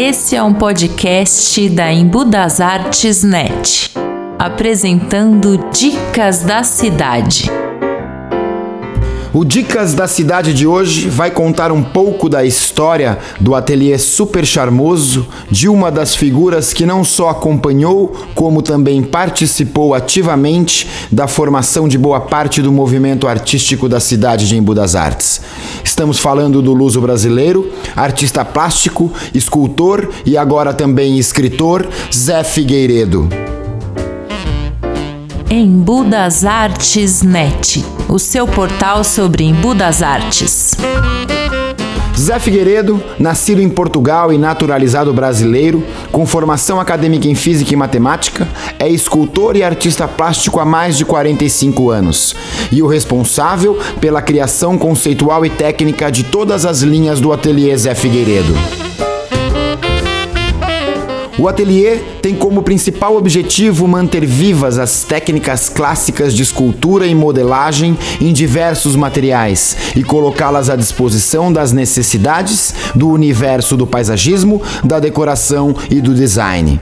Esse é um podcast da Embu das Artes Net, apresentando dicas da cidade. O Dicas da Cidade de hoje vai contar um pouco da história do ateliê super charmoso de uma das figuras que não só acompanhou, como também participou ativamente da formação de boa parte do movimento artístico da cidade de Embu das Artes. Estamos falando do luso brasileiro, artista plástico, escultor e agora também escritor Zé Figueiredo. Embu das Artes Net, o seu portal sobre das Artes. Zé Figueiredo, nascido em Portugal e naturalizado brasileiro, com formação acadêmica em física e matemática, é escultor e artista plástico há mais de 45 anos e o responsável pela criação conceitual e técnica de todas as linhas do ateliê Zé Figueiredo. O ateliê tem como principal objetivo manter vivas as técnicas clássicas de escultura e modelagem em diversos materiais e colocá-las à disposição das necessidades do universo do paisagismo, da decoração e do design.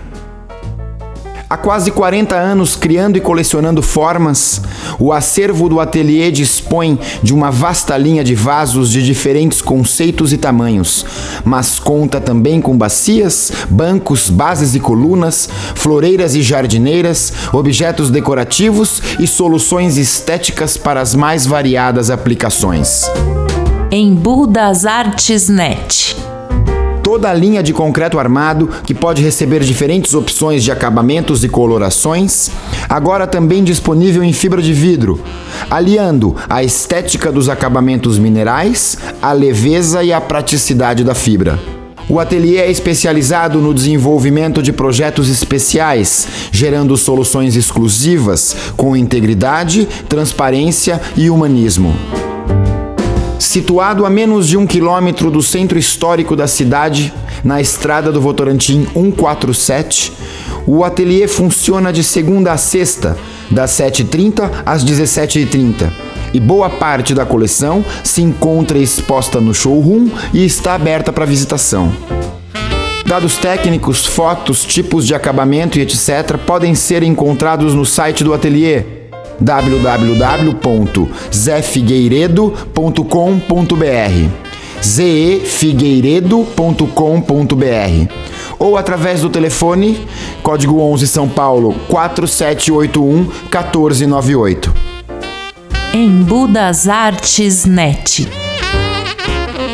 Há quase 40 anos criando e colecionando formas, o acervo do ateliê dispõe de uma vasta linha de vasos de diferentes conceitos e tamanhos, mas conta também com bacias, bancos, bases e colunas, floreiras e jardineiras, objetos decorativos e soluções estéticas para as mais variadas aplicações. Embu das Artes Net toda a linha de concreto armado, que pode receber diferentes opções de acabamentos e colorações, agora também disponível em fibra de vidro, aliando a estética dos acabamentos minerais, a leveza e a praticidade da fibra. O ateliê é especializado no desenvolvimento de projetos especiais, gerando soluções exclusivas com integridade, transparência e humanismo. Situado a menos de um quilômetro do centro histórico da cidade, na estrada do Votorantim 147, o ateliê funciona de segunda a sexta, das 7h30 às 17h30. E boa parte da coleção se encontra exposta no showroom e está aberta para visitação. Dados técnicos, fotos, tipos de acabamento e etc. podem ser encontrados no site do ateliê www.zefigueiredo.com.br zefigueiredo.com.br ou através do telefone código 11 São Paulo 4781 1498. Embu das Artes Net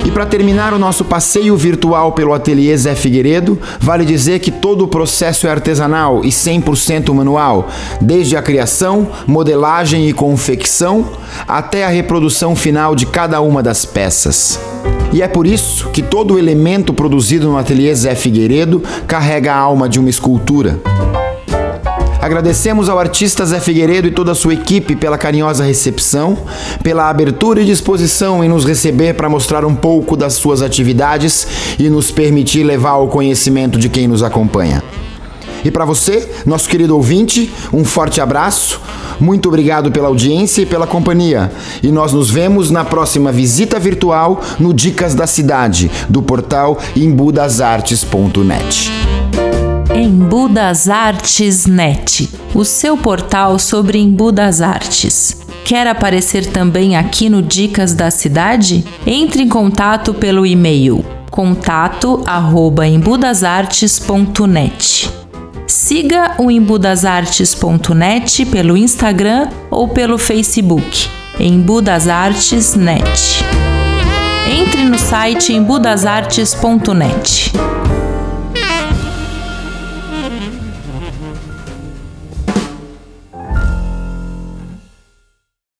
e para terminar o nosso passeio virtual pelo ateliê Zé Figueiredo, vale dizer que todo o processo é artesanal e 100% manual, desde a criação, modelagem e confecção até a reprodução final de cada uma das peças. E é por isso que todo elemento produzido no ateliê Zé Figueiredo carrega a alma de uma escultura. Agradecemos ao artista Zé Figueiredo e toda a sua equipe pela carinhosa recepção, pela abertura e disposição em nos receber para mostrar um pouco das suas atividades e nos permitir levar ao conhecimento de quem nos acompanha. E para você, nosso querido ouvinte, um forte abraço. Muito obrigado pela audiência e pela companhia. E nós nos vemos na próxima visita virtual no Dicas da Cidade, do portal imbudasartes.net. Embu das Artes Net, o seu portal sobre Embu das Artes. Quer aparecer também aqui no Dicas da Cidade? Entre em contato pelo e-mail contato@embudasartes.net. Siga o embudasartes.net pelo Instagram ou pelo Facebook, Embu das Artes Net. Entre no site embudasartes.net.